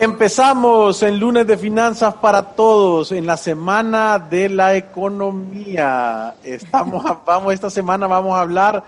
Empezamos en lunes de finanzas para todos, en la semana de la economía. Estamos, vamos, esta semana vamos a hablar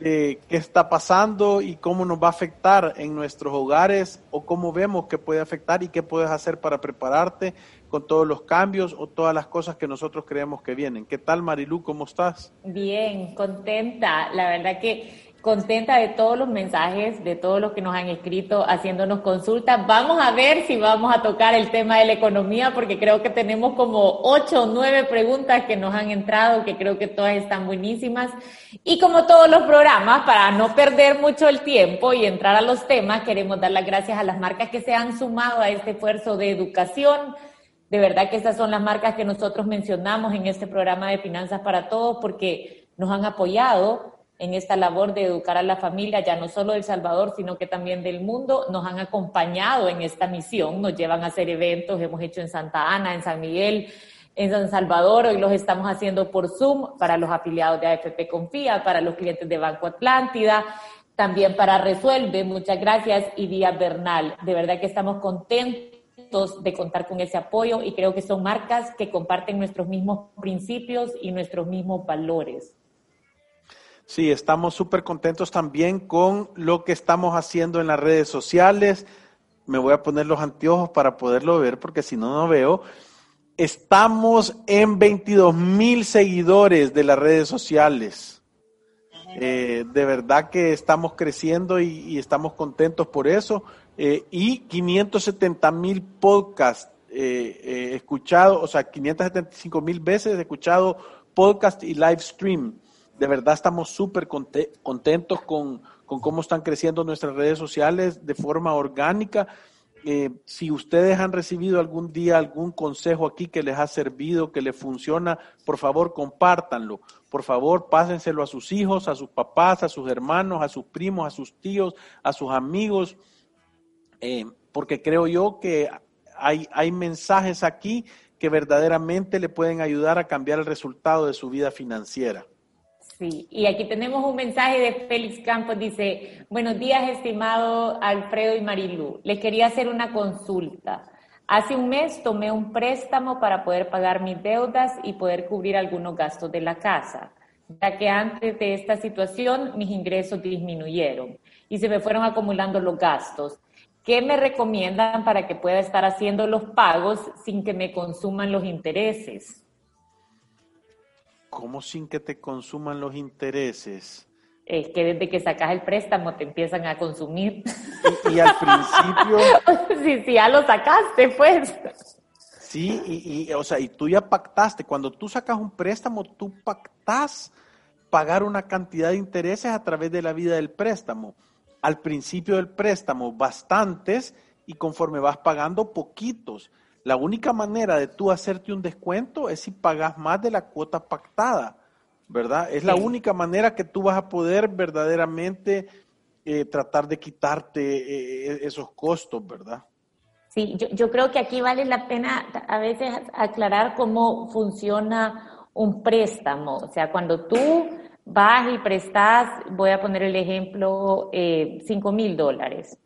de qué está pasando y cómo nos va a afectar en nuestros hogares o cómo vemos que puede afectar y qué puedes hacer para prepararte con todos los cambios o todas las cosas que nosotros creemos que vienen. ¿Qué tal Marilu? ¿Cómo estás? Bien, contenta. La verdad que contenta de todos los mensajes, de todos los que nos han escrito haciéndonos consultas. Vamos a ver si vamos a tocar el tema de la economía, porque creo que tenemos como ocho o nueve preguntas que nos han entrado, que creo que todas están buenísimas. Y como todos los programas, para no perder mucho el tiempo y entrar a los temas, queremos dar las gracias a las marcas que se han sumado a este esfuerzo de educación. De verdad que estas son las marcas que nosotros mencionamos en este programa de Finanzas para Todos, porque nos han apoyado en esta labor de educar a la familia, ya no solo del Salvador, sino que también del mundo, nos han acompañado en esta misión, nos llevan a hacer eventos, hemos hecho en Santa Ana, en San Miguel, en San Salvador, hoy los estamos haciendo por Zoom para los afiliados de AFP Confía, para los clientes de Banco Atlántida, también para Resuelve, muchas gracias, y Día Bernal. De verdad que estamos contentos de contar con ese apoyo y creo que son marcas que comparten nuestros mismos principios y nuestros mismos valores. Sí, estamos súper contentos también con lo que estamos haciendo en las redes sociales. Me voy a poner los anteojos para poderlo ver porque si no, no veo. Estamos en 22 mil seguidores de las redes sociales. Eh, de verdad que estamos creciendo y, estamos contentos por eso. Eh, y 570 mil podcasts eh, escuchados, o sea, 575 mil veces escuchado podcast y live stream de verdad estamos súper contentos con, cómo están creciendo nuestras redes sociales de forma orgánica. Eh, si ustedes han recibido algún día algún consejo aquí que les ha servido, que les funciona, por favor compártanlo. Por favor, pásenselo a sus hijos, a sus papás, a sus hermanos, a sus primos, a sus tíos, a sus amigos, eh, porque creo yo que hay, hay mensajes aquí que verdaderamente le pueden ayudar a cambiar el resultado de su vida financiera. Sí, y aquí tenemos un mensaje de Félix Campos, dice, buenos días estimado Alfredo y Marilu, les quería hacer una consulta. Hace un mes tomé un préstamo para poder pagar mis deudas y poder cubrir algunos gastos de la casa, ya que antes de esta situación mis ingresos disminuyeron y se me fueron acumulando los gastos. ¿Qué me recomiendan para que pueda estar haciendo los pagos sin que me consuman los intereses? ¿Cómo sin que te consuman los intereses? Es que desde que sacas el préstamo te empiezan a consumir. Y, al principio... sí, sí, ya lo sacaste, pues. Sí, y, o sea, y tú ya pactaste. Cuando tú sacas un préstamo, tú pactas pagar una cantidad de intereses a través de la vida del préstamo. Al principio del préstamo, bastantes, y conforme vas pagando, poquitos. La única manera de tú hacerte un descuento es si pagas más de la cuota pactada, ¿verdad? Es la única manera que tú vas a poder verdaderamente eh, tratar de quitarte eh, e-, esos costos, ¿verdad? Sí, yo, yo creo que aquí vale la pena a veces aclarar cómo funciona un préstamo. O sea, cuando tú vas y prestas, voy a poner el ejemplo, eh, 5 mil dólares.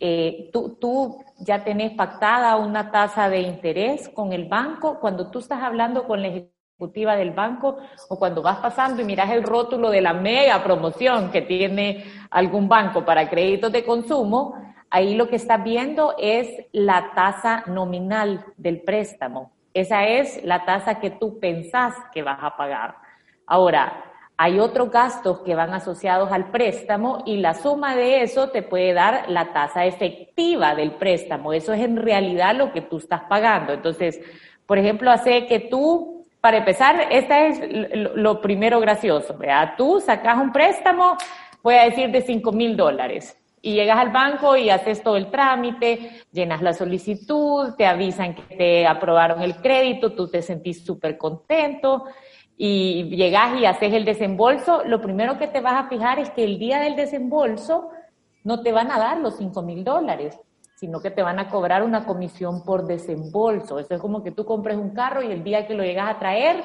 Eh, tú, ya tenés pactada una tasa de interés con el banco. Cuando tú estás hablando con la ejecutiva del banco o cuando vas pasando y miras el rótulo de la mega promoción que tiene algún banco para créditos de consumo, ahí lo que estás viendo es la tasa nominal del préstamo. Esa es la tasa que tú pensás que vas a pagar. Ahora, hay otros gastos que van asociados al préstamo y la suma de eso te puede dar la tasa efectiva del préstamo. Eso es en realidad lo que tú estás pagando. Entonces, por ejemplo, hace que tú, para empezar, esta es lo primero gracioso. ¿verdad? Tú sacas un préstamo, voy a decir, de 5 mil dólares. Y llegas al banco y haces todo el trámite, llenas la solicitud, te avisan que te aprobaron el crédito, tú te sentís súper contento y llegas y haces el desembolso, lo primero que te vas a fijar es que el día del desembolso no te van a dar los 5 mil dólares, sino que te van a cobrar una comisión por desembolso. Eso es como que tú compres un carro y el día que lo llegas a traer,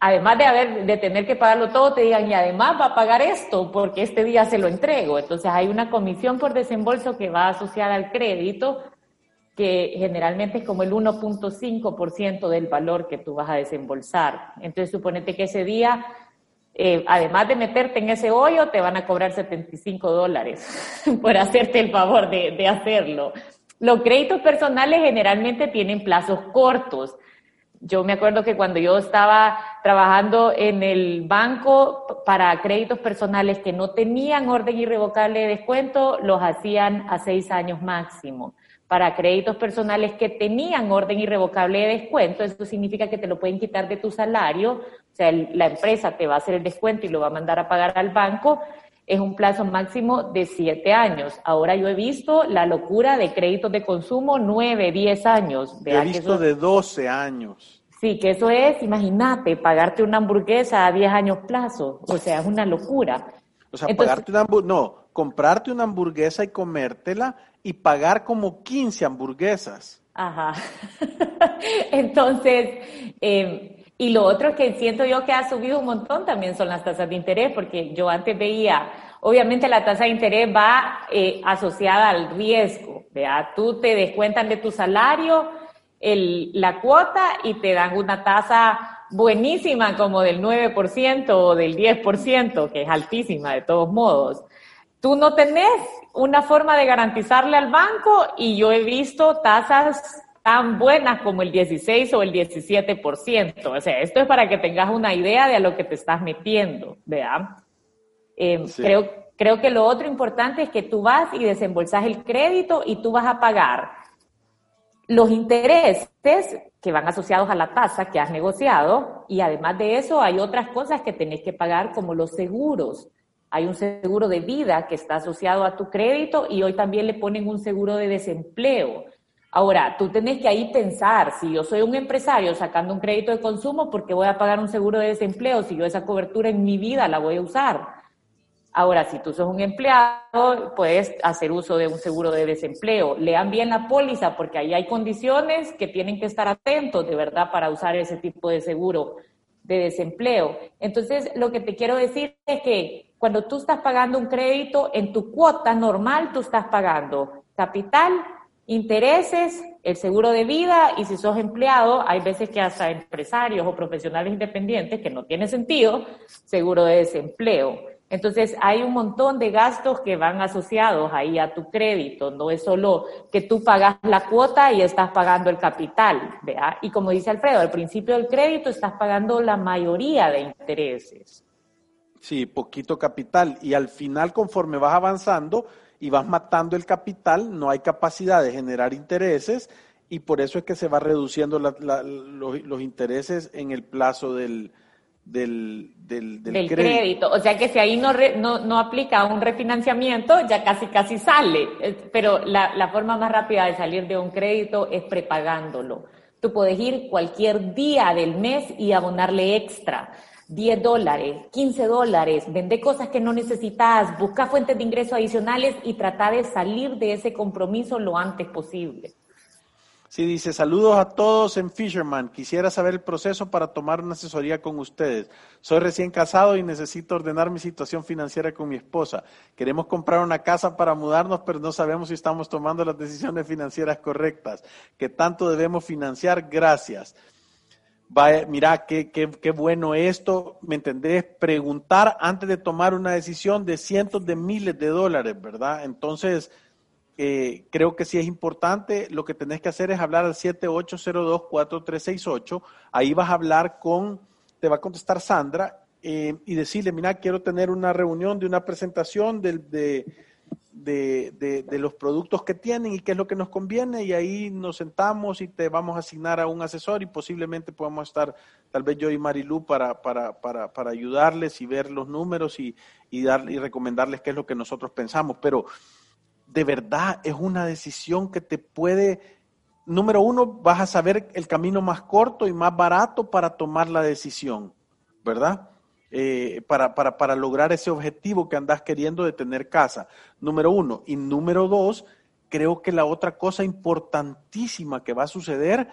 además de haber de tener que pagarlo todo, te digan, y además va a pagar esto porque este día se lo entrego. Entonces hay una comisión por desembolso que va asociada al crédito que generalmente es como el 1.5% del valor que tú vas a desembolsar. Entonces, suponete que ese día, eh, además de meterte en ese hoyo, te van a cobrar 75 dólares por hacerte el favor de, de hacerlo. Los créditos personales generalmente tienen plazos cortos. Yo me acuerdo que cuando yo estaba trabajando en el banco para créditos personales que no tenían orden irrevocable de descuento, los hacían a seis años máximo para créditos personales que tenían orden irrevocable de descuento, eso significa que te lo pueden quitar de tu salario, o sea, la empresa te va a hacer el descuento y lo va a mandar a pagar al banco, es un plazo máximo de siete años. Ahora yo he visto la locura de créditos de consumo nueve, diez años. he visto de doce años. Sí, que eso es, imagínate, pagarte una hamburguesa a diez años plazo, o sea, es una locura. O sea, pagarte una no, comprarte una hamburguesa y comértela y pagar como 15 hamburguesas. Ajá. Entonces, em, y lo otro que siento yo que ha subido un montón también son las tasas de interés, porque yo antes veía, obviamente la tasa de interés va eh, asociada al riesgo, ¿vea? Tú te descuentan de tu salario el, la cuota y te dan una tasa buenísima como del 9% o del 10%, que es altísima de todos modos. Tú no tenés una forma de garantizarle al banco y yo he visto tasas tan buenas como el 16 o el 17%. O sea, esto es para que tengas una idea de a lo que te estás metiendo, ¿verdad? Eh, creo, creo que lo otro importante es que tú vas y desembolsas el crédito y tú vas a pagar los intereses que van asociados a la tasa que has negociado y además de eso hay otras cosas que tenés que pagar como los seguros hay un seguro de vida que está asociado a tu crédito y hoy también le ponen un seguro de desempleo. Ahora, tú tenés que ahí pensar, si yo soy un empresario sacando un crédito de consumo, ¿por qué voy a pagar un seguro de desempleo si yo esa cobertura en mi vida la voy a usar? Ahora, si tú sos un empleado, puedes hacer uso de un seguro de desempleo. Lean bien la póliza porque ahí hay condiciones que tienen que estar atentos de verdad para usar ese tipo de seguro de desempleo. Entonces, lo que te quiero decir es que cuando tú estás pagando un crédito, en tu cuota normal tú estás pagando capital, intereses, el seguro de vida y si sos empleado, hay veces que hasta empresarios o profesionales independientes, que no tiene sentido, seguro de desempleo. Entonces hay un montón de gastos que van asociados ahí a tu crédito, no es solo que tú pagas la cuota y estás pagando el capital, ¿vea? Y como dice Alfredo, al principio del crédito estás pagando la mayoría de intereses. Sí, poquito capital. Y al final, conforme vas avanzando y vas matando el capital, no hay capacidad de generar intereses y por eso es que se va reduciendo los, intereses en el plazo del, del, del, crédito. O sea que si ahí no, no, no, aplica un refinanciamiento, ya casi casi sale. Pero la, la forma más rápida de salir de un crédito es prepagándolo. Tú puedes ir cualquier día del mes y abonarle extra. 10 dólares, 15 dólares, vende cosas que no necesitas, busca fuentes de ingresos adicionales y trata de salir de ese compromiso lo antes posible. Sí, dice, saludos a todos en Fisherman. Quisiera saber el proceso para tomar una asesoría con ustedes. Soy recién casado y necesito ordenar mi situación financiera con mi esposa. Queremos comprar una casa para mudarnos, pero no sabemos si estamos tomando las decisiones financieras correctas. ¿Qué tanto debemos financiar? Gracias mira, qué, qué, qué bueno esto, ¿me entendés? Preguntar antes de tomar una decisión de cientos de miles de dólares, ¿verdad? Entonces, eh, creo que sí es importante, lo que tenés que hacer es hablar al 7802-4368, ahí vas a hablar con, te va a contestar Sandra, eh, y decirle, mira, quiero tener una reunión de una presentación de, de, los productos que tienen y qué es lo que nos conviene y ahí nos sentamos y te vamos a asignar a un asesor y posiblemente podamos estar, tal vez yo y Marilu, para, para, para, para ayudarles y ver los números y, y, y recomendarles qué es lo que nosotros pensamos. Pero de verdad es una decisión que te puede, número uno, vas a saber el camino más corto y más barato para tomar la decisión, ¿verdad? Eh, para, para, para lograr ese objetivo que andas queriendo de tener casa. Número uno. Y número dos, creo que la otra cosa importantísima que va a suceder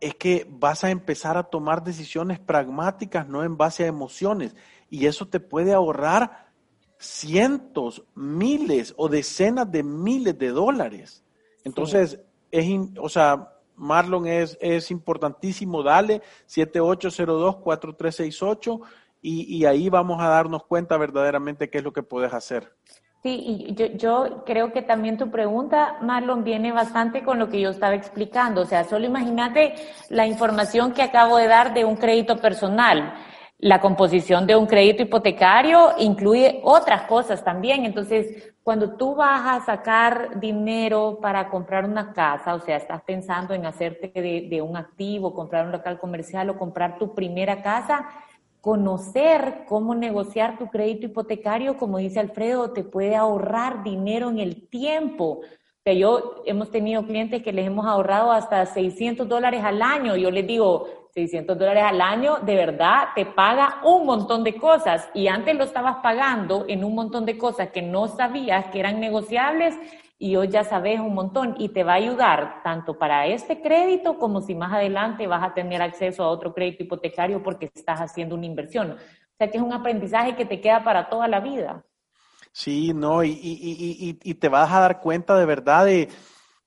es que vas a empezar a tomar decisiones pragmáticas, no en base a emociones. Y eso te puede ahorrar cientos, miles o decenas de miles de dólares. Entonces, es, o sea, Marlon es, es importantísimo, dale 7802-4368 y, y ahí vamos a darnos cuenta verdaderamente qué es lo que puedes hacer. Sí, yo, yo creo que también tu pregunta, Marlon, viene bastante con lo que yo estaba explicando. O sea, solo imagínate la información que acabo de dar de un crédito personal. La composición de un crédito hipotecario incluye otras cosas también. Entonces, cuando tú vas a sacar dinero para comprar una casa, o sea, estás pensando en hacerte de, un activo, comprar un local comercial o comprar tu primera casa, conocer cómo negociar tu crédito hipotecario, como dice Alfredo, te puede ahorrar dinero en el tiempo. O sea, yo hemos tenido clientes que les hemos ahorrado hasta 600 dólares al año. Yo les digo, 600 dólares al año, de verdad te paga un montón de cosas y antes lo estabas pagando en un montón de cosas que no sabías que eran negociables y hoy ya sabes un montón y te va a ayudar tanto para este crédito como si más adelante vas a tener acceso a otro crédito hipotecario porque estás haciendo una inversión. O sea que es un aprendizaje que te queda para toda la vida. Sí, no, y, y, y, y te vas a dar cuenta de verdad de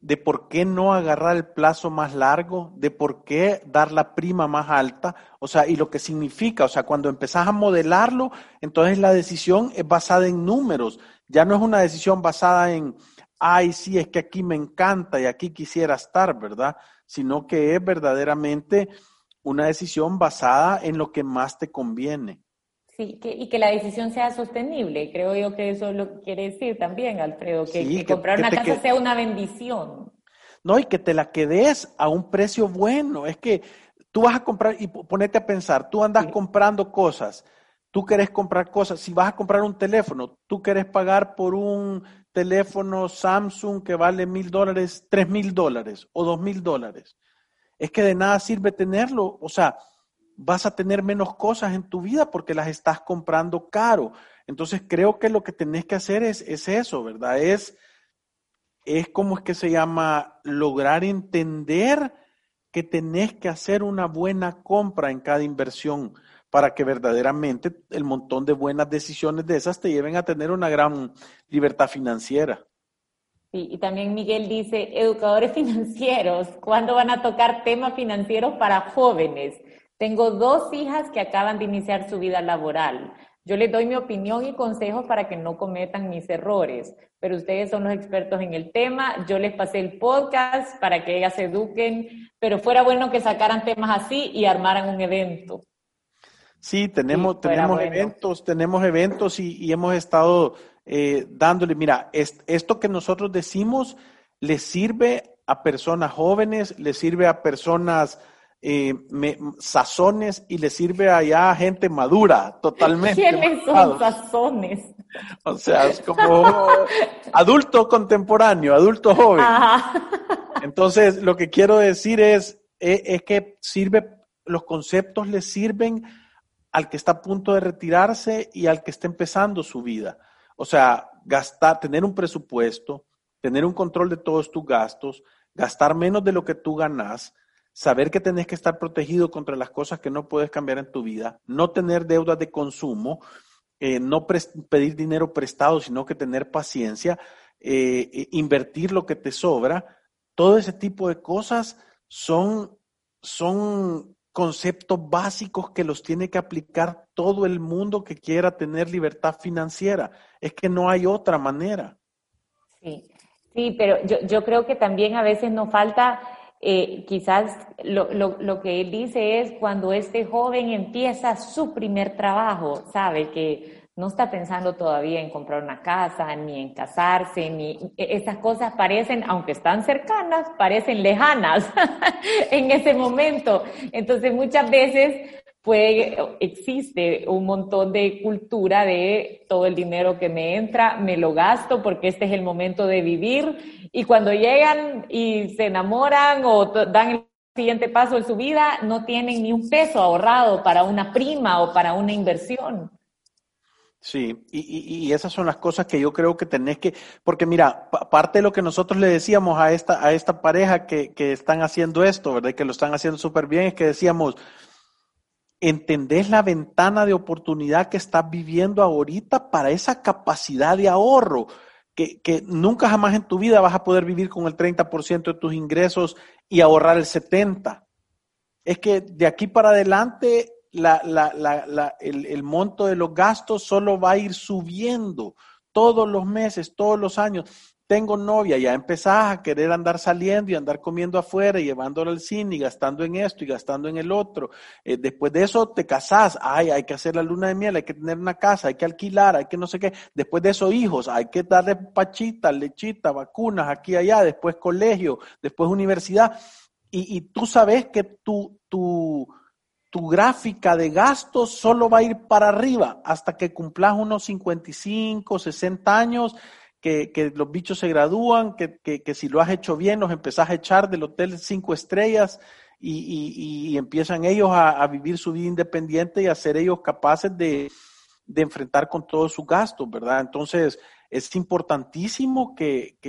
de por qué no agarrar el plazo más largo, de por qué dar la prima más alta, o sea, y lo que significa, o sea, cuando empezás a modelarlo, entonces la decisión es basada en números, ya no es una decisión basada en, ay, sí, es que aquí me encanta y aquí quisiera estar, ¿verdad? Sino que es verdaderamente una decisión basada en lo que más te conviene. Sí, y que la decisión sea sostenible. Creo yo que eso lo quiere decir también, Alfredo, que, comprar una casa sea una bendición. No, y que te la quedes a un precio bueno. Es que tú vas a comprar, y ponete a pensar, tú andas comprando cosas, tú querés comprar cosas, si vas a comprar un teléfono, tú querés pagar por un teléfono Samsung que vale mil dólares, tres mil dólares o dos mil dólares. Es que de nada sirve tenerlo, o sea, vas a tener menos cosas en tu vida porque las estás comprando caro. Entonces creo que lo que tenés que hacer es, es eso, ¿verdad? Es, es como es que se llama lograr entender que tenés que hacer una buena compra en cada inversión para que verdaderamente el montón de buenas decisiones de esas te lleven a tener una gran libertad financiera. Sí, y también Miguel dice, educadores financieros, ¿cuándo van a tocar temas financieros para jóvenes? Tengo dos hijas que acaban de iniciar su vida laboral. Yo les doy mi opinión y consejos para que no cometan mis errores, pero ustedes son los expertos en el tema. Yo les pasé el podcast para que ellas se eduquen, pero fuera bueno que sacaran temas así y armaran un evento. Sí, tenemos, tenemos eventos, tenemos eventos y, hemos estado eh, dándole, mira, esto que nosotros decimos le sirve a personas jóvenes, le sirve a personas eh, sazones y le sirve allá a gente madura, totalmente. ¿Quiénes son sazones? O sea, es como adulto contemporáneo, adulto joven. Entonces, lo que quiero decir es, es, es, que sirve, los conceptos le sirven al que está a punto de retirarse y al que está empezando su vida. O sea, gastar, tener un presupuesto, tener un control de todos tus gastos, gastar menos de lo que tú ganas, saber que tenés que estar protegido contra las cosas que no puedes cambiar en tu vida, no tener deudas de consumo, eh, no pedir dinero prestado, sino que tener paciencia, eh, e invertir lo que te sobra, todo ese tipo de cosas son, son conceptos básicos que los tiene que aplicar todo el mundo que quiera tener libertad financiera. Es que no hay otra manera. Sí, sí, pero yo, yo creo que también a veces nos falta eh, quizás lo, lo, lo, que él dice es cuando este joven empieza su primer trabajo, sabe que no está pensando todavía en comprar una casa, ni en casarse, ni e, esas cosas parecen, aunque están cercanas, parecen lejanas en ese momento. Entonces muchas veces puede, existe un montón de cultura de todo el dinero que me entra, me lo gasto porque este es el momento de vivir y cuando llegan y se enamoran o dan el siguiente paso en su vida, no tienen ni un peso ahorrado para una prima o para una inversión. Sí, y, y, esas son las cosas que yo creo que tenés que, porque mira, parte de lo que nosotros le decíamos a esta, a esta pareja que, que están haciendo esto, ¿verdad? Que lo están haciendo súper bien, es que decíamos, ¿Entendés la ventana de oportunidad que estás viviendo ahorita para esa capacidad de ahorro? Que, que nunca jamás en tu vida vas a poder vivir con el 30% de tus ingresos y ahorrar el 70%. Es que de aquí para adelante la, la, la, el, el monto de los gastos solo va a ir subiendo todos los meses, todos los años tengo novia, ya empezás a querer andar saliendo y andar comiendo afuera y llevándolo al cine y gastando en esto y gastando en el otro. Eh, después de eso te casás, ay, hay que hacer la luna de miel, hay que tener una casa, hay que alquilar, hay que no sé qué. Después de eso, hijos, hay que darle pachita, lechita, vacunas, aquí allá, después colegio, después universidad. Y, y tú sabes que tu, tu, tu gráfica de gastos solo va a ir para arriba hasta que cumplas unos 55, 60 años que, los bichos se gradúan, que, si lo has hecho bien, los empezás a echar del hotel cinco estrellas y, empiezan ellos a, vivir su vida independiente y a ser ellos capaces de, enfrentar con todos sus gastos, ¿verdad? Entonces, es importantísimo que,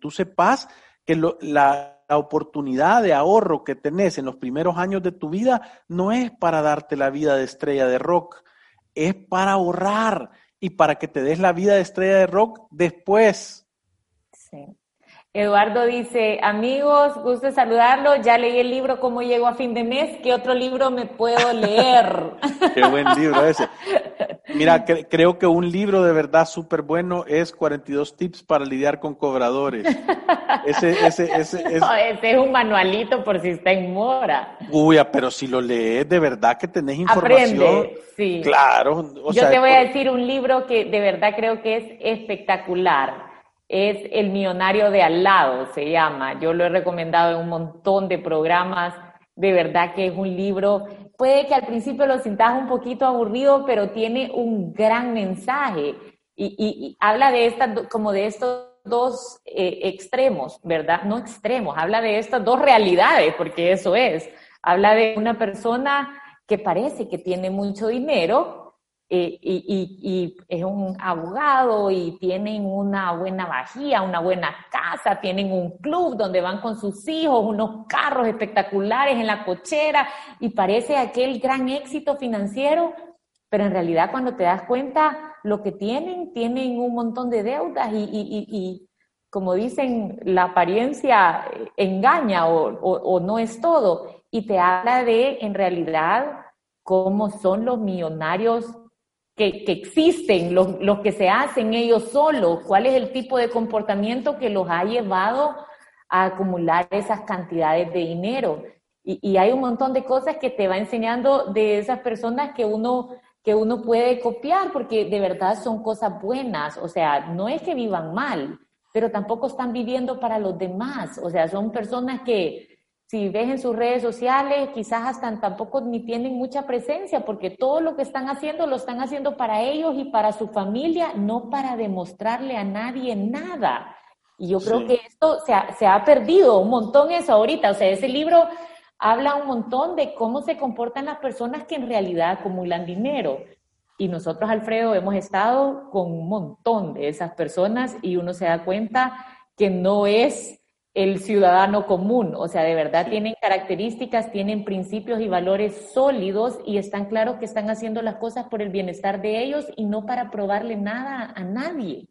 tú sepas que la, la oportunidad de ahorro que tenés en los primeros años de tu vida no es para darte la vida de estrella de rock, es para ahorrar y para que te des la vida de estrella de rock después. Sí. Eduardo dice, amigos, gusto saludarlo, ya leí el libro Cómo llego a fin de mes, ¿qué otro libro me puedo leer? Qué buen libro ese. Mira, creo que un libro de verdad súper bueno es 42 tips para lidiar con cobradores. Ese, ese, ese, ese es un manualito por si está en mora. Uy, ah, pero si lo lees, de verdad que tenés información. Aprende, sí. Claro. Yo te voy a decir un libro que de verdad creo que es espectacular es El Millonario de Al lado, se llama. Yo lo he recomendado en un montón de programas. De verdad que es un libro, puede que al principio lo sintas un poquito aburrido, pero tiene un gran mensaje y, habla de esta, como de estos dos eh, extremos, ¿verdad? No extremos, habla de estas dos realidades, porque eso es. Habla de una persona que parece que tiene mucho dinero, eh, y, es un abogado y tienen una buena vajilla, una buena casa, tienen un club donde van con sus hijos, unos carros espectaculares en la cochera y parece aquel gran éxito financiero, pero en realidad cuando te das cuenta lo que tienen, tienen un montón de deudas y, como dicen, la apariencia engaña o no es todo. Y te habla de en realidad cómo son los millonarios que, existen, los, los, que se hacen ellos solos, cuál es el tipo de comportamiento que los ha llevado a acumular esas cantidades de dinero. Y, y, hay un montón de cosas que te va enseñando de esas personas que uno, que uno puede copiar, porque de verdad son cosas buenas. O sea, no es que vivan mal, pero tampoco están viviendo para los demás. O sea, son personas que, si ves en sus redes sociales, quizás hasta tampoco ni tienen mucha presencia, porque todo lo que están haciendo lo están haciendo para ellos y para su familia, no para demostrarle a nadie nada. Y yo creo que esto se ha, se ha perdido un montón eso ahorita. O sea, ese libro habla un montón de cómo se comportan las personas que en realidad acumulan dinero. Y nosotros, Alfredo, hemos estado con un montón de esas personas y uno se da cuenta que no es el ciudadano común, o sea, de verdad tienen características, tienen principios y valores sólidos y están claros que están haciendo las cosas por el bienestar de ellos y no para probarle nada a nadie.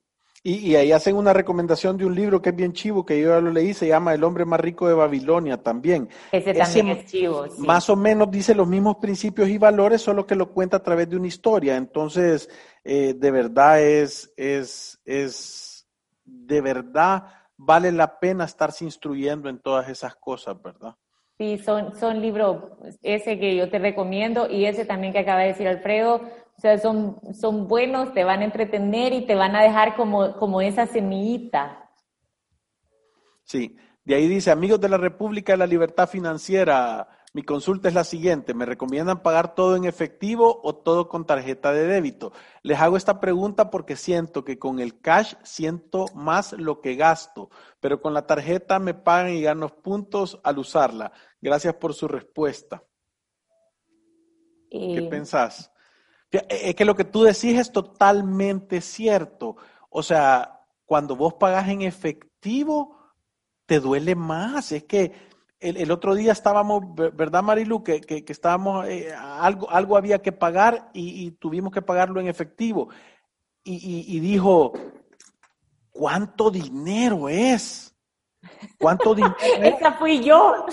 Y, ahí hacen una recomendación de un libro que es bien chivo, que yo ya lo leí, se llama El hombre más rico de Babilonia también. Ese también es chivo. Sí. Más o menos dice los mismos principios y valores, solo que lo cuenta a través de una historia. Entonces, eh, de verdad es, es, es, de verdad vale la pena estarse instruyendo en todas esas cosas, ¿verdad? Sí, son, son libros, ese que yo te recomiendo y ese también que acaba de decir Alfredo, o sea, son, son buenos, te van a entretener y te van a dejar como, como esa semillita. Sí, de ahí dice, amigos de la República de la Libertad Financiera, mi consulta es la siguiente, ¿me recomiendan pagar todo en efectivo o todo con tarjeta de débito? Les hago esta pregunta porque siento que con el cash siento más lo que gasto, pero con la tarjeta me pagan y gano puntos al usarla. Gracias por su respuesta. ¿Qué pensás? Es que lo que tú decís es totalmente cierto. O sea, cuando vos pagas en efectivo, te duele más. Es que el, otro día estábamos, ¿verdad, Marilu? Que, que, estábamos, eh, algo, algo había que pagar y, tuvimos que pagarlo en efectivo. Y, dijo, ¿cuánto dinero es? ¿Cuánto dinero es? Esa fui yo.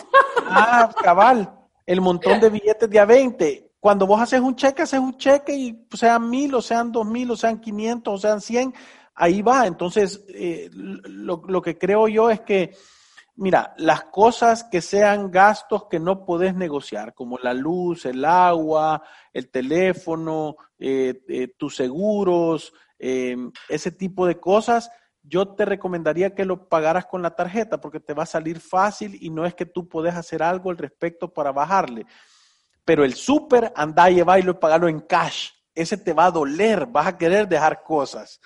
Ah, cabal, el montón de billetes de a 20. Cuando vos haces un cheque, haces un cheque y sean mil, o sean dos mil, o sean quinientos, o sean cien, ahí va. Entonces, eh, lo, lo que creo yo es que Mira, las cosas que sean gastos que no podés negociar, como la luz, el agua, el teléfono, eh, eh, tus seguros, em, ese tipo de cosas, yo te recomendaría que lo pagaras con la tarjeta porque te va a salir fácil y no es que tú podés hacer algo al respecto para bajarle. Pero el súper, anda y llevarlo y pagarlo en cash. Ese te va a doler, vas a querer dejar cosas.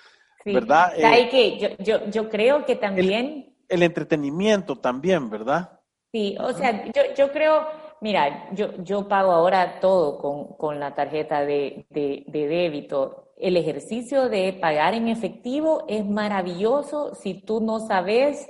¿Verdad? Eh, que yo, yo, yo, creo que también el entretenimiento también, ¿verdad? Sí, o sea, yo, yo creo, mira, yo, yo pago ahora todo con, con la tarjeta de, de, débito. El ejercicio de pagar en efectivo es maravilloso si tú no sabes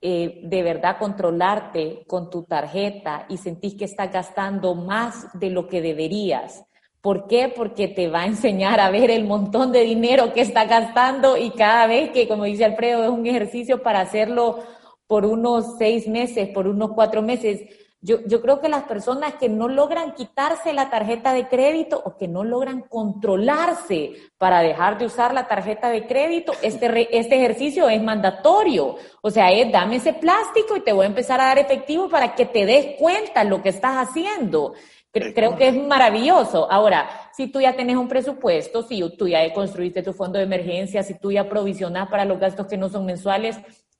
eh, de verdad controlarte con tu tarjeta y sentís que estás gastando más de lo que deberías. ¿Por qué? Porque te va a enseñar a ver el montón de dinero que está gastando y cada vez que, como dice Alfredo, es un ejercicio para hacerlo por unos seis meses, por unos cuatro meses. Yo, yo creo que las personas que no logran quitarse la tarjeta de crédito o que no logran controlarse para dejar de usar la tarjeta de crédito, este, este ejercicio es mandatorio. O sea, es dame ese plástico y te voy a empezar a dar efectivo para que te des cuenta lo que estás haciendo. Creo que es maravilloso. Ahora, si tú ya tienes un presupuesto, si tú ya construiste tu fondo de emergencia, si tú ya provisionas para los gastos que no son mensuales,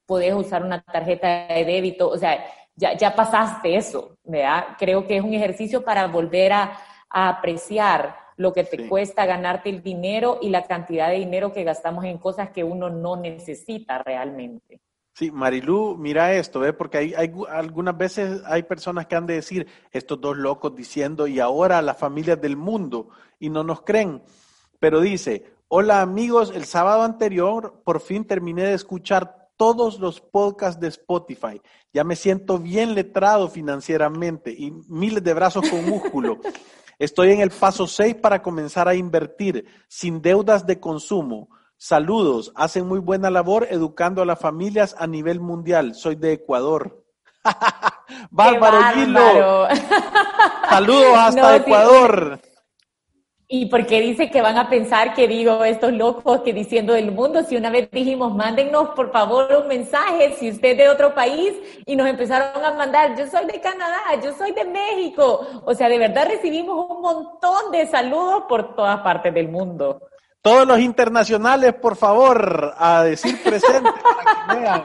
puedes usar una tarjeta de débito. O sea, ya, ya pasaste eso, ¿verdad? Creo que es un ejercicio para volver a, apreciar lo que te cuesta ganarte el dinero y la cantidad de dinero que gastamos en cosas que uno no necesita realmente. Sí, Marilú, mira esto, ¿ve? porque hay, hay, algunas veces hay personas que han de decir, estos dos locos diciendo, y ahora las familias del mundo, y no nos creen. Pero dice, hola amigos, el sábado anterior por fin terminé de escuchar todos los podcasts de Spotify. Ya me siento bien letrado financieramente y miles de brazos con músculo. Estoy en el paso 6 para comenzar a invertir sin deudas de consumo. Saludos, hacen muy buena labor educando a las familias a nivel mundial. Soy de Ecuador. bárbaro, Gilo. Saludos hasta Ecuador. ¿Y por qué dice que van a pensar que digo estos locos que diciendo del mundo? Si una vez dijimos, mándennos por favor un mensaje, si usted es de otro país, y nos empezaron a mandar, yo soy de Canadá, yo soy de México. O sea, de verdad recibimos un montón de saludos por todas partes del mundo. Todos los internacionales, por favor, a decir presente para que vean.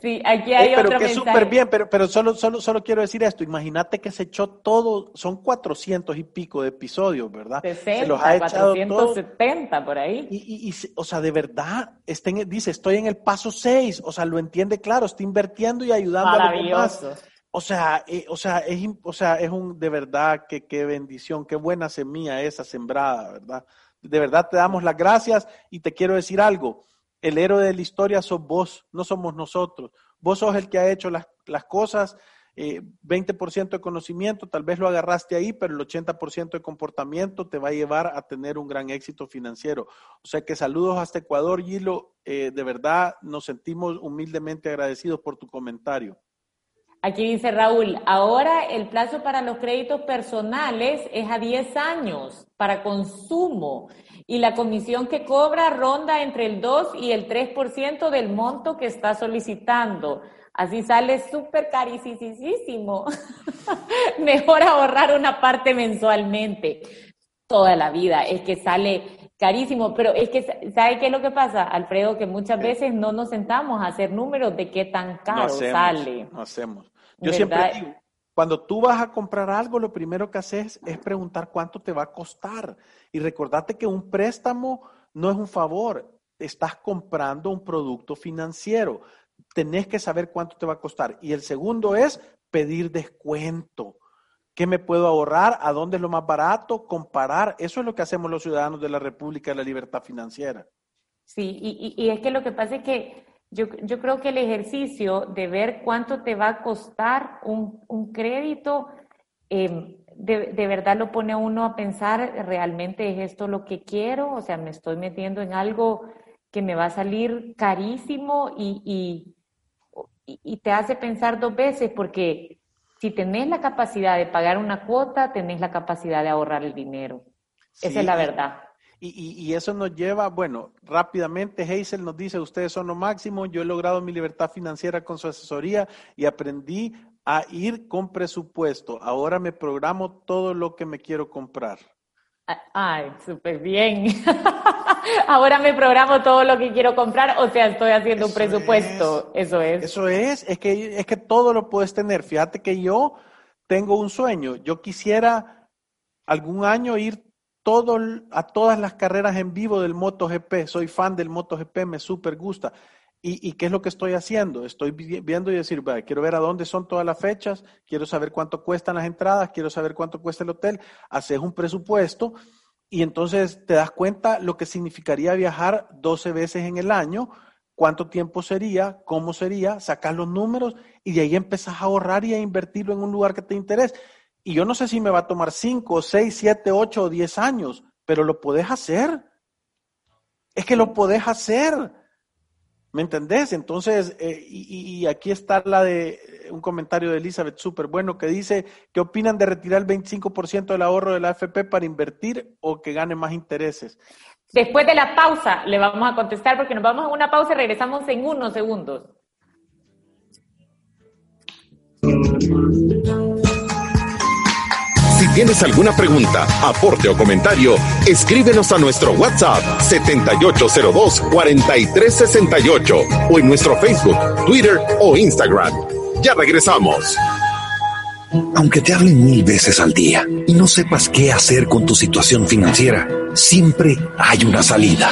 Sí, aquí hay eh, pero que súper bien, pero, pero solo, solo, solo quiero decir esto. Imagínate que se echó todo, son cuatrocientos y pico de episodios, ¿verdad? 60, se los ha 470 por ahí. Y, y, o sea, de verdad, estén, dice, estoy en el paso seis, o sea, lo entiende claro, está invirtiendo y ayudando a los demás. O sea, eh, o sea, es, o sea, es un, de verdad, que qué bendición, qué buena semilla esa sembrada, ¿verdad? De verdad te damos las gracias y te quiero decir algo. El héroe de la historia sos vos, no somos nosotros. Vos sos el que ha hecho las, cosas, 20% eh, de conocimiento, tal vez lo agarraste ahí, pero el 80% de comportamiento te va a llevar a tener un gran éxito financiero. O sea que saludos hasta Ecuador, Gilo. Eh, de verdad nos sentimos humildemente agradecidos por tu comentario. Aquí dice Raúl, ahora el plazo para los créditos personales es a 10 años para consumo y la comisión que cobra ronda entre el 2 y el 3% del monto que está solicitando. Así sale súper carísimo. Mejor ahorrar una parte mensualmente. Toda la vida es que sale carísimo, pero es que, ¿sabe qué es lo que pasa, Alfredo? Que muchas veces no nos sentamos a hacer números de qué tan caro sale. No hacemos. Yo siempre digo, cuando tú vas a comprar algo, lo primero que haces es preguntar cuánto te va a costar. Y recordate que un préstamo no es un favor, estás comprando un producto financiero. Tenés que saber cuánto te va a costar. Y el segundo es pedir descuento. ¿Qué me puedo ahorrar? ¿A dónde es lo más barato? Comparar. Eso es lo que hacemos los ciudadanos de la República de la Libertad Financiera. Sí, y, y es que lo que pasa es que yo, yo, creo que el ejercicio de ver cuánto te va a costar un, un crédito, em, de, de, verdad lo pone a uno a pensar, ¿realmente es esto lo que quiero? O sea, me estoy metiendo en algo que me va a salir carísimo y, y, y te hace pensar dos veces, porque si tenés la capacidad de pagar una cuota, tenés la capacidad de ahorrar el dinero. Esa es la verdad. Y, eso nos lleva, bueno, rápidamente Hazel nos dice, ustedes son lo máximo, yo he logrado mi libertad financiera con su asesoría y aprendí a ir con presupuesto. Ahora me programo todo lo que me quiero comprar. Ay, súper bien. Ahora me programo todo lo que quiero comprar, o sea, estoy haciendo un presupuesto. eso es. Eso es, es que, es que todo lo puedes tener. Fíjate que yo tengo un sueño. Yo quisiera algún año ir todo, a todas las carreras en vivo del MotoGP. Soy fan del MotoGP, me súper gusta. ¿Y, qué es lo que estoy haciendo? Estoy viendo y decir, quiero ver a dónde son todas las fechas, quiero saber cuánto cuestan las entradas, quiero saber cuánto cuesta el hotel, haces un presupuesto y entonces te das cuenta lo que significaría viajar 12 veces en el año, cuánto tiempo sería, cómo sería, sacas los números y de ahí empezás a ahorrar y a invertirlo en un lugar que te interese. Y yo no sé si me va a tomar 5, 6, 7, 8 o 10 años, pero lo podés hacer. Es que lo podés hacer. ¿Me entendés? Entonces, eh, y, aquí está la de un comentario de Elizabeth súper bueno que dice, ¿qué opinan de retirar el 25% del ahorro de la AFP para invertir o que gane más intereses? Después de la pausa le vamos a contestar porque nos vamos a una pausa y regresamos en unos segundos. Tienes alguna pregunta, aporte o comentario, escríbenos a nuestro WhatsApp 7802-4368 o en nuestro Facebook, Twitter o Instagram. Ya regresamos. Aunque te hablen mil veces al día y no sepas qué hacer con tu situación financiera, siempre hay una salida.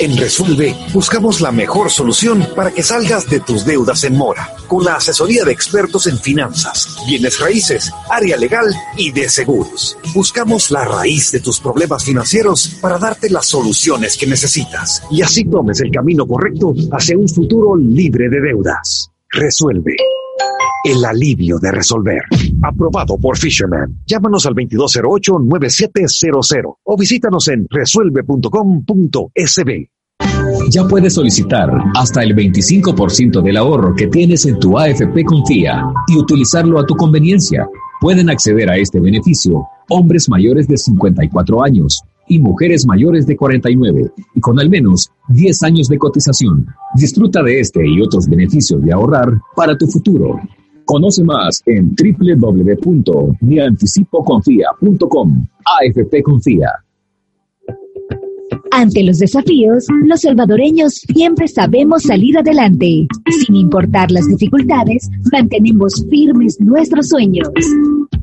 En Resuelve buscamos la mejor solución para que salgas de tus deudas en mora, con la asesoría de expertos en finanzas, bienes raíces, área legal y de seguros. Buscamos la raíz de tus problemas financieros para darte las soluciones que necesitas y así tomes el camino correcto hacia un futuro libre de deudas. Resuelve. El alivio de resolver. Aprobado por Fisherman. Llámanos al 2208-9700 o visítanos en resuelve.com.sb. Ya puedes solicitar hasta el 25% del ahorro que tienes en tu AFP Confía y utilizarlo a tu conveniencia. Pueden acceder a este beneficio hombres mayores de 54 años y mujeres mayores de 49 y con al menos 10 años de cotización. Disfruta de este y otros beneficios de ahorrar para tu futuro. Conoce más en www.mianticipoconfía.com. AFP Confía. Ante los desafíos, los salvadoreños siempre sabemos salir adelante. Sin importar las dificultades, mantenemos firmes nuestros sueños.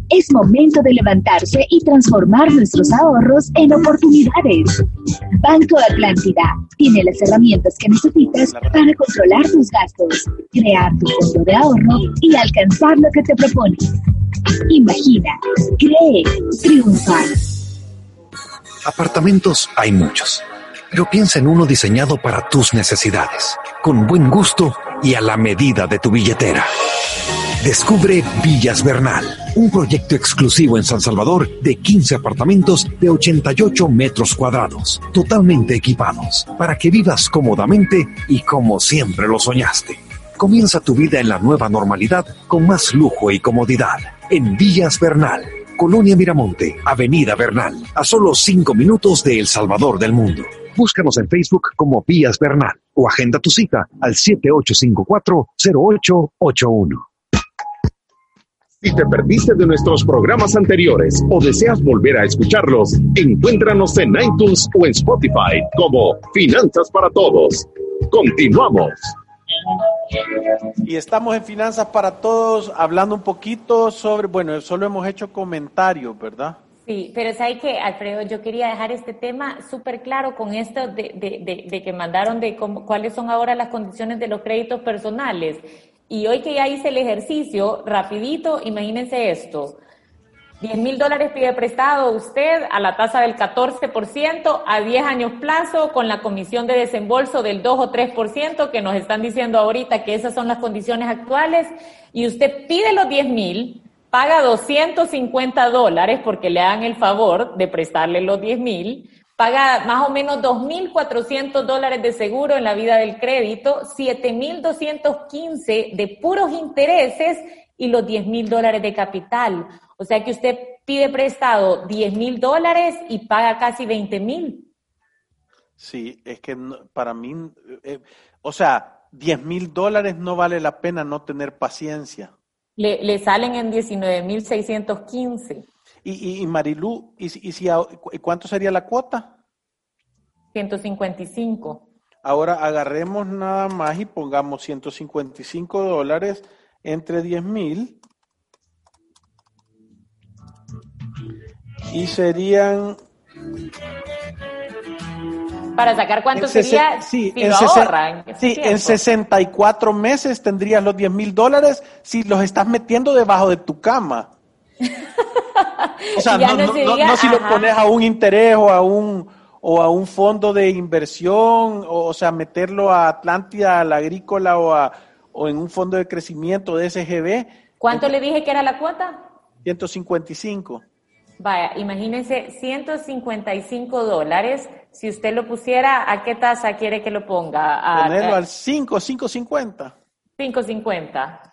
Es momento de levantarse y transformar nuestros ahorros en oportunidades. Banco Atlántida tiene las herramientas que necesitas para controlar tus gastos, crear tu fondo de ahorro y alcanzar lo que te propones. Imagina, cree, triunfa. Apartamentos hay muchos, pero piensa en uno diseñado para tus necesidades, con buen gusto y a la medida de tu billetera. Descubre Villas Bernal, un proyecto exclusivo en San Salvador de 15 apartamentos de 88 metros cuadrados, totalmente equipados, para que vivas cómodamente y como siempre lo soñaste. Comienza tu vida en la nueva normalidad con más lujo y comodidad. En Villas Bernal, Colonia Miramonte, Avenida Bernal, a solo cinco minutos de El Salvador del Mundo. Búscanos en Facebook como Vías Bernal o agenda tu cita al 7854-0881. Si te perdiste de nuestros programas anteriores o deseas volver a escucharlos, encuéntranos en iTunes o en Spotify como Finanzas para Todos. Continuamos. Y estamos en Finanzas para Todos hablando un poquito sobre, bueno, solo hemos hecho comentarios, ¿verdad? Sí, pero sabes que, Alfredo, yo quería dejar este tema súper claro con esto de, de, de, que mandaron de cómo, cuáles son ahora las condiciones de los créditos personales. Y hoy que ya hice el ejercicio, rapidito, imagínense esto. 10 mil dólares pide prestado usted a la tasa del 14% a 10 años plazo con la comisión de desembolso del 2 o 3% que nos están diciendo ahorita que esas son las condiciones actuales y usted pide los 10 mil, paga 250 dólares porque le dan el favor de prestarle los 10 mil, paga más o menos 2.400 dólares de seguro en la vida del crédito, 7.215 de puros intereses y los 10.000 dólares de capital. O sea que usted pide prestado 10 mil dólares y paga casi 20 mil. Sí, es que para mí, eh, o sea, 10 mil dólares no vale la pena no tener paciencia. Le, le salen en 19 mil 615. Y, y, y Marilú, ¿y, y si, cuánto sería la cuota? 155. Ahora agarremos nada más y pongamos 155 dólares entre 10 mil y serían... Para sacar cuánto sería sí, si en, ahorran, sí en 64 meses tendrías los 10 mil dólares si los estás metiendo debajo de tu cama. o sea, no, no, no, si lo pones a un interés o a un, o a un fondo de inversión, o, o sea, meterlo a Atlántida, al agrícola o, a, o en un fondo de crecimiento de SGB. ¿Cuánto le dije que era la cuota? 155. Vaya, imagínense 155 dólares. Si usted lo pusiera, ¿a qué tasa quiere que lo ponga? A, Ponerlo al 5, 5.50. 5.50.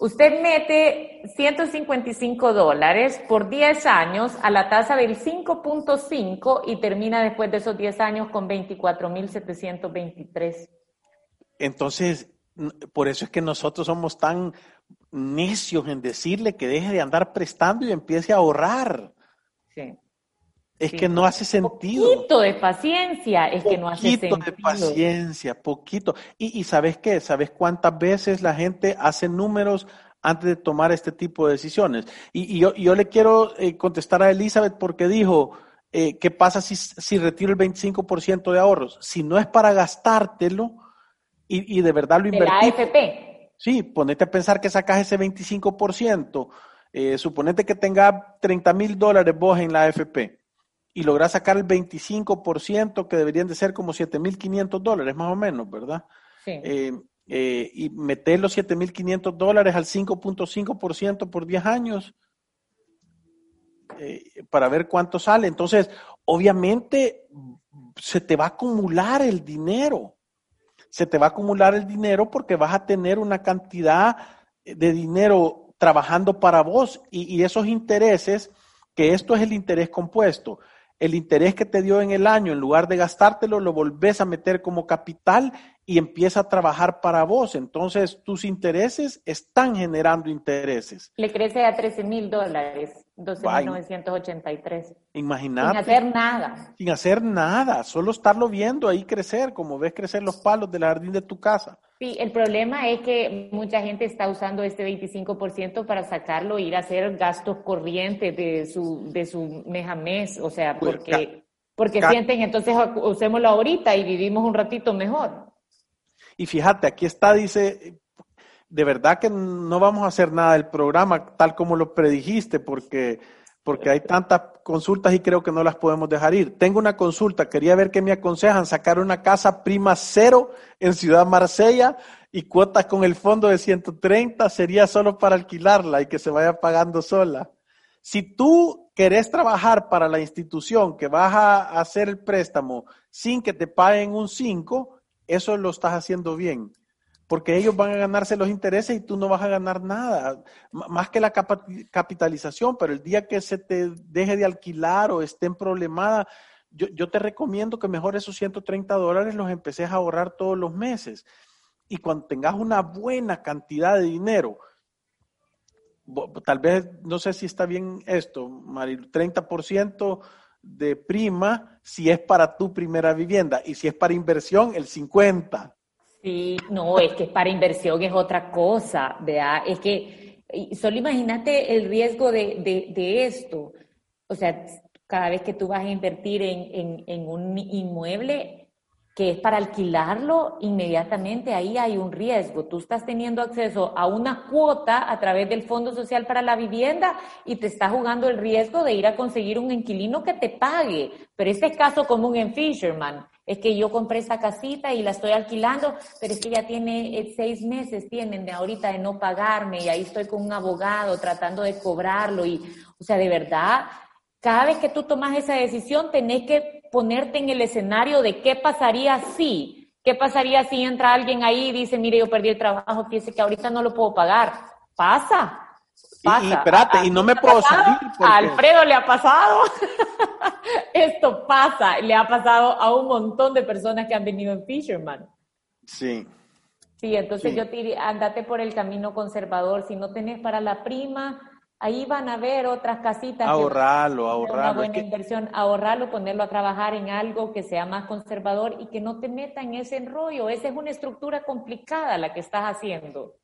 Usted mete 155 dólares por 10 años a la tasa del 5.5 y termina después de esos 10 años con 24.723. Entonces, por eso es que nosotros somos tan necios en decirle que deje de andar prestando y empiece a ahorrar. Sí. Es sí. que no hace sentido. Poquito de paciencia, es poquito que no hace sentido. Poquito de paciencia, poquito. Y, y ¿sabes qué? ¿Sabes cuántas veces la gente hace números antes de tomar este tipo de decisiones? Y, y yo, yo, le quiero eh, contestar a Elizabeth porque dijo, eh, ¿qué pasa si, si retiro el 25% de ahorros? Si no es para gastártelo y, y de verdad lo invertís. De la AFP. Sí, ponete a pensar que sacas ese 25%. Eh, suponete que tenga 30 mil dólares vos en la AFP y logras sacar el 25% que deberían de ser como 7.500 dólares más o menos, ¿verdad? Sí. Eh, eh, y meter los 7.500 dólares al 5.5% por 10 años eh, para ver cuánto sale. Entonces, obviamente se te va a acumular el dinero se te va a acumular el dinero porque vas a tener una cantidad de dinero trabajando para vos y, y, esos intereses, que esto es el interés compuesto, el interés que te dio en el año, en lugar de gastártelo, lo volvés a meter como capital y empieza a trabajar para vos. Entonces, tus intereses están generando intereses. Le crece a 13 mil dólares. 12.983. Imagínate. Sin hacer nada. Sin hacer nada, solo estarlo viendo ahí crecer, como ves crecer los palos del jardín de tu casa. Sí, el problema es que mucha gente está usando este 25% para sacarlo e ir a hacer gastos corrientes de su, de su mes a mes, o sea, porque, porque sienten, entonces usémoslo ahorita y vivimos un ratito mejor. Y fíjate, aquí está, dice, de verdad que no vamos a hacer nada del programa tal como lo predijiste, porque, porque hay tantas consultas y creo que no las podemos dejar ir. Tengo una consulta, quería ver qué me aconsejan, sacar una casa prima cero en Ciudad Marsella y cuotas con el fondo de 130 sería solo para alquilarla y que se vaya pagando sola. Si tú querés trabajar para la institución que vas a hacer el préstamo sin que te paguen un 5, eso lo estás haciendo bien porque ellos van a ganarse los intereses y tú no vas a ganar nada, más que la capitalización, pero el día que se te deje de alquilar o estén problemada, yo, te recomiendo que mejor esos 130 dólares los empeces a ahorrar todos los meses. Y cuando tengas una buena cantidad de dinero, tal vez, no sé si está bien esto, Mari, 30% de prima si es para tu primera vivienda y si es para inversión, el 50%. Sí, no, es que para inversión es otra cosa, ¿verdad? Es que solo imagínate el riesgo de, de, esto. O sea, cada vez que tú vas a invertir en, en, un inmueble que es para alquilarlo, inmediatamente ahí hay un riesgo. Tú estás teniendo acceso a una cuota a través del Fondo Social para la Vivienda y te estás jugando el riesgo de ir a conseguir un inquilino que te pague. Pero este es caso común en Fisherman es que yo compré esta casita y la estoy alquilando, pero es que ya tiene eh, seis meses, tienen de ahorita de no pagarme y ahí estoy con un abogado tratando de cobrarlo y, o sea, de verdad, cada vez que tú tomas esa decisión tenés que ponerte en el escenario de qué pasaría si, qué pasaría si entra alguien ahí y dice, mire, yo perdí el trabajo, fíjese que ahorita no lo puedo pagar. Pasa, y, espérate, y no me puedo salir. A Alfredo le ha pasado. Esto pasa, le ha pasado a un montón de personas que han venido en Fisherman. Sí. Sí, entonces yo te diría, andate por el camino conservador. Si no tenés para la prima, ahí van a ver otras casitas. Ahorralo, ahorralo. Una buena inversión, ahorrarlo, ponerlo a trabajar en algo que sea más conservador y que no te meta en ese enrollo. Esa es una estructura complicada la que estás haciendo.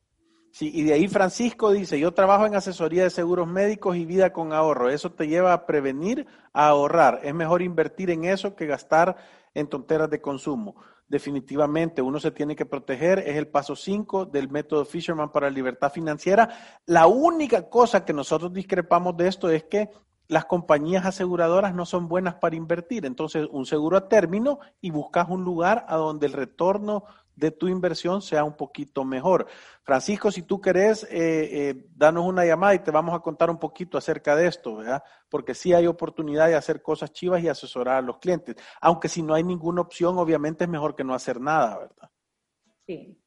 Sí, y de ahí Francisco dice, yo trabajo en asesoría de seguros médicos y vida con ahorro. Eso te lleva a prevenir, a ahorrar. Es mejor invertir en eso que gastar en tonteras de consumo. Definitivamente, uno se tiene que proteger. Es el paso 5 del método Fisherman para la libertad financiera. La única cosa que nosotros discrepamos de esto es que las compañías aseguradoras no son buenas para invertir. Entonces, un seguro a término y buscas un lugar a donde el retorno de tu inversión sea un poquito mejor. Francisco, si tú querés, eh, eh, danos una llamada y te vamos a contar un poquito acerca de esto, ¿verdad? Porque sí hay oportunidad de hacer cosas chivas y asesorar a los clientes. Aunque si no hay ninguna opción, obviamente es mejor que no hacer nada, ¿verdad? Sí.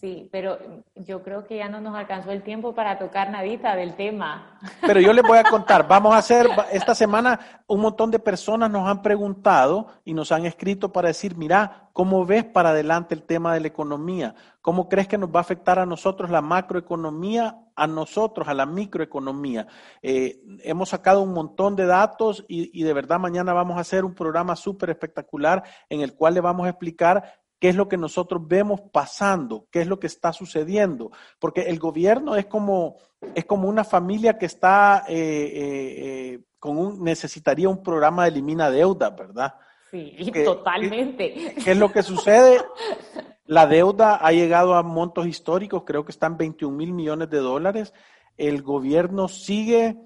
Sí, pero yo creo que ya no nos alcanzó el tiempo para tocar nadita del tema. Pero yo les voy a contar, vamos a hacer, esta semana un montón de personas nos han preguntado y nos han escrito para decir, mira, ¿cómo ves para adelante el tema de la economía? ¿Cómo crees que nos va a afectar a nosotros la macroeconomía, a nosotros, a la microeconomía? Eh, hemos sacado un montón de datos y, y de verdad mañana vamos a hacer un programa súper espectacular en el cual le vamos a explicar qué es lo que nosotros vemos pasando, qué es lo que está sucediendo, porque el gobierno es como, es como una familia que está eh, eh, eh, con un, necesitaría un programa de elimina deuda, ¿verdad? Sí, totalmente. ¿Qué es lo que sucede? La deuda ha llegado a montos históricos, creo que están 21 mil millones de dólares. El gobierno sigue,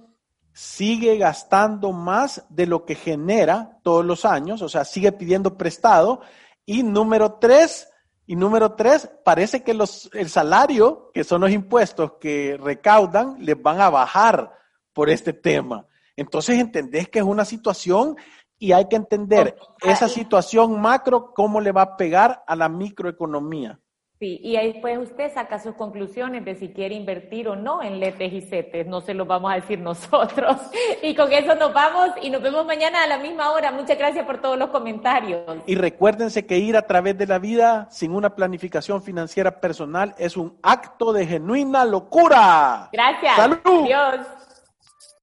sigue gastando más de lo que genera todos los años, o sea, sigue pidiendo prestado y número tres, y número tres, parece que los, el salario, que son los impuestos que recaudan, les van a bajar por este tema. Entonces entendés que es una situación y hay que entender esa situación macro, cómo le va a pegar a la microeconomía. Sí, y ahí pues usted saca sus conclusiones de si quiere invertir o no en letes y CETES, no se lo vamos a decir nosotros. Y con eso nos vamos y nos vemos mañana a la misma hora. Muchas gracias por todos los comentarios. Y recuérdense que ir a través de la vida sin una planificación financiera personal es un acto de genuina locura. Gracias. Salud. Adiós.